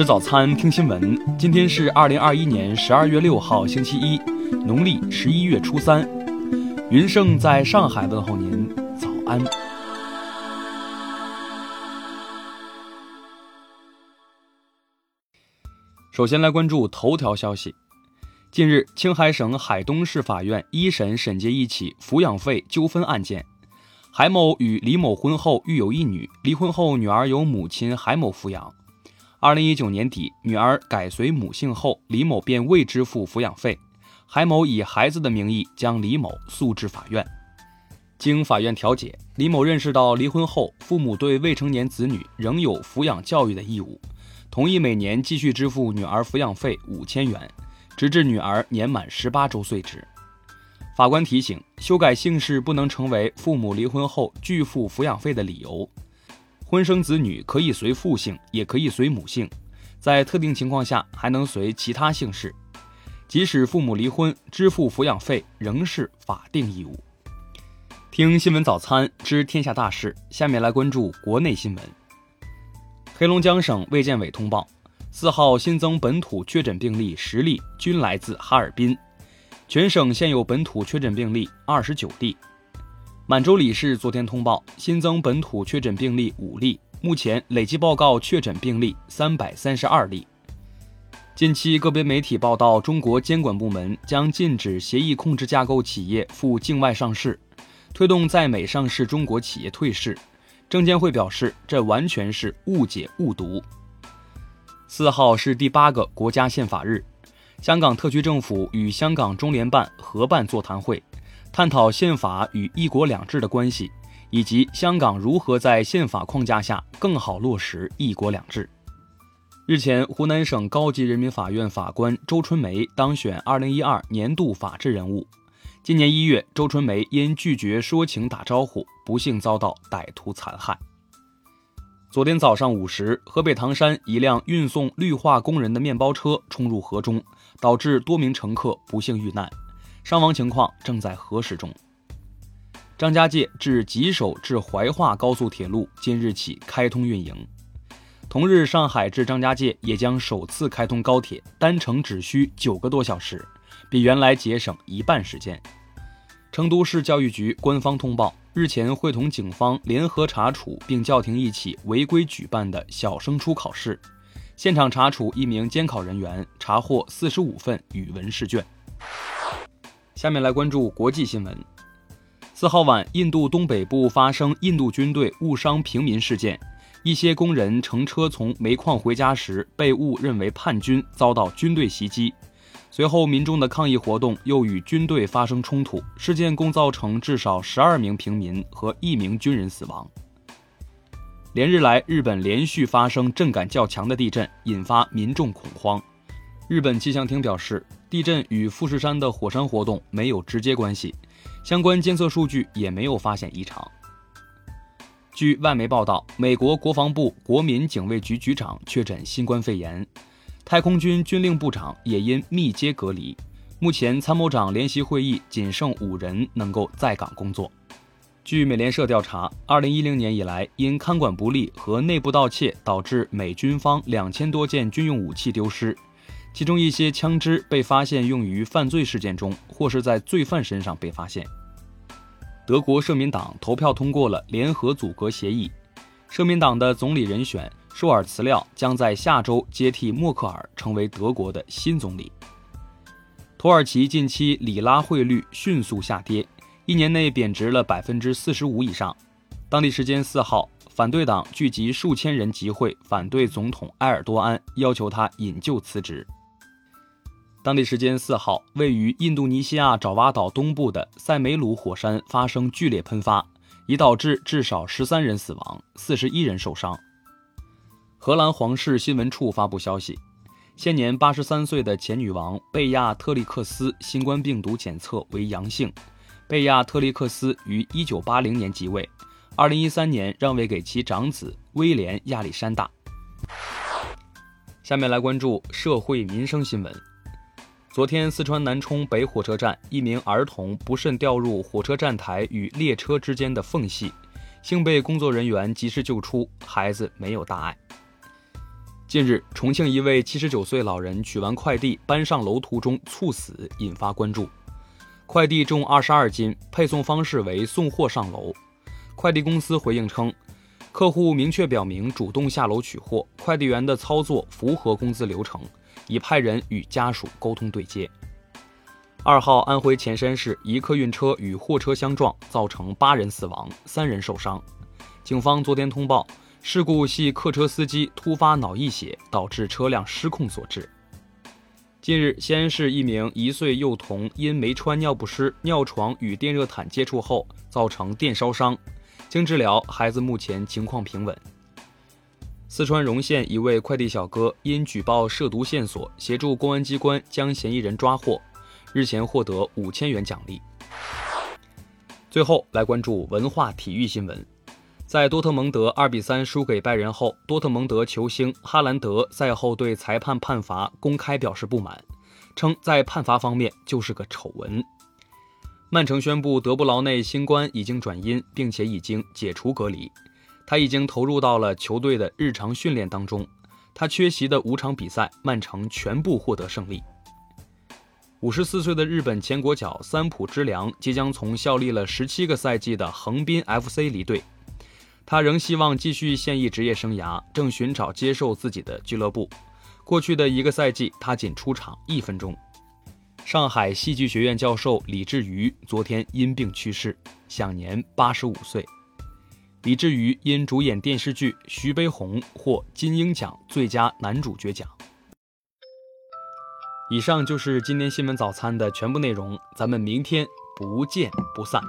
吃早餐，听新闻。今天是二零二一年十二月六号，星期一，农历十一月初三。云盛在上海问候您，早安。首先来关注头条消息。近日，青海省海东市法院一审审结一起抚养费纠纷案件。海某与李某婚后育有一女，离婚后女儿由母亲海某抚养。二零一九年底，女儿改随母姓后，李某便未支付抚养费。海某以孩子的名义将李某诉至法院。经法院调解，李某认识到离婚后父母对未成年子女仍有抚养教育的义务，同意每年继续支付女儿抚养费五千元，直至女儿年满十八周岁止。法官提醒，修改姓氏不能成为父母离婚后拒付抚养费的理由。婚生子女可以随父姓，也可以随母姓，在特定情况下还能随其他姓氏。即使父母离婚，支付抚养费仍是法定义务。听新闻早餐知天下大事，下面来关注国内新闻。黑龙江省卫健委通报，四号新增本土确诊病例十例，均来自哈尔滨。全省现有本土确诊病例二十九例。满洲里市昨天通报新增本土确诊病例五例，目前累计报告确诊病例三百三十二例。近期个别媒体报道，中国监管部门将禁止协议控制架构企业赴境外上市，推动在美上市中国企业退市。证监会表示，这完全是误解误读。四号是第八个国家宪法日。香港特区政府与香港中联办合办座谈会，探讨宪法与“一国两制”的关系，以及香港如何在宪法框架下更好落实“一国两制”。日前，湖南省高级人民法院法官周春梅当选2012年度法治人物。今年一月，周春梅因拒绝说情打招呼，不幸遭到歹徒残害。昨天早上五时，河北唐山一辆运送绿化工人的面包车冲入河中。导致多名乘客不幸遇难，伤亡情况正在核实中。张家界至吉首至怀化高速铁路今日起开通运营。同日，上海至张家界也将首次开通高铁，单程只需九个多小时，比原来节省一半时间。成都市教育局官方通报，日前会同警方联合查处并叫停一起违规举办的小升初考试。现场查处一名监考人员，查获四十五份语文试卷。下面来关注国际新闻。四号晚，印度东北部发生印度军队误伤平民事件，一些工人乘车从煤矿回家时被误认为叛军，遭到军队袭击。随后，民众的抗议活动又与军队发生冲突，事件共造成至少十二名平民和一名军人死亡。连日来，日本连续发生震感较强的地震，引发民众恐慌。日本气象厅表示，地震与富士山的火山活动没有直接关系，相关监测数据也没有发现异常。据外媒报道，美国国防部国民警卫局局长确诊新冠肺炎，太空军军令部长也因密接隔离。目前，参谋长联席会议仅剩五人能够在岗工作。据美联社调查，二零一零年以来，因看管不力和内部盗窃，导致美军方两千多件军用武器丢失，其中一些枪支被发现用于犯罪事件中，或是在罪犯身上被发现。德国社民党投票通过了联合组阁协议，社民党的总理人选舒尔茨廖将在下周接替默克尔成为德国的新总理。土耳其近期里拉汇率迅速下跌。一年内贬值了百分之四十五以上。当地时间四号，反对党聚集数千人集会，反对总统埃尔多安，要求他引咎辞职。当地时间四号，位于印度尼西亚爪哇岛东部的塞梅鲁火山发生剧烈喷发，已导致至少十三人死亡，四十一人受伤。荷兰皇室新闻处发布消息，现年八十三岁的前女王贝亚特利克斯新冠病毒检测为阳性。贝亚特利克斯于一九八零年即位，二零一三年让位给其长子威廉亚历山大。下面来关注社会民生新闻。昨天，四川南充北火车站一名儿童不慎掉入火车站台与列车之间的缝隙，幸被工作人员及时救出，孩子没有大碍。近日，重庆一位七十九岁老人取完快递搬上楼途中猝死，引发关注。快递重二十二斤，配送方式为送货上楼。快递公司回应称，客户明确表明主动下楼取货，快递员的操作符合工资流程，已派人与家属沟通对接。二号，安徽潜山市一客运车与货车相撞，造成八人死亡，三人受伤。警方昨天通报。事故系客车司机突发脑溢血导致车辆失控所致。近日，西安市一名一岁幼童因没穿尿不湿，尿床与电热毯接触后造成电烧伤，经治疗，孩子目前情况平稳。四川荣县一位快递小哥因举报涉毒线索，协助公安机关将嫌疑人抓获，日前获得五千元奖励。最后来关注文化体育新闻。在多特蒙德二比三输给拜仁后，多特蒙德球星哈兰德赛后对裁判判罚公开表示不满，称在判罚方面就是个丑闻。曼城宣布德布劳内新冠已经转阴，并且已经解除隔离，他已经投入到了球队的日常训练当中。他缺席的五场比赛，曼城全部获得胜利。五十四岁的日本前国脚三浦知良即将从效力了十七个赛季的横滨 FC 离队。他仍希望继续现役职业生涯，正寻找接受自己的俱乐部。过去的一个赛季，他仅出场一分钟。上海戏剧学院教授李志瑜昨天因病去世，享年八十五岁。以至于因主演电视剧《徐悲鸿》获金鹰奖最佳男主角奖。以上就是今天新闻早餐的全部内容，咱们明天不见不散。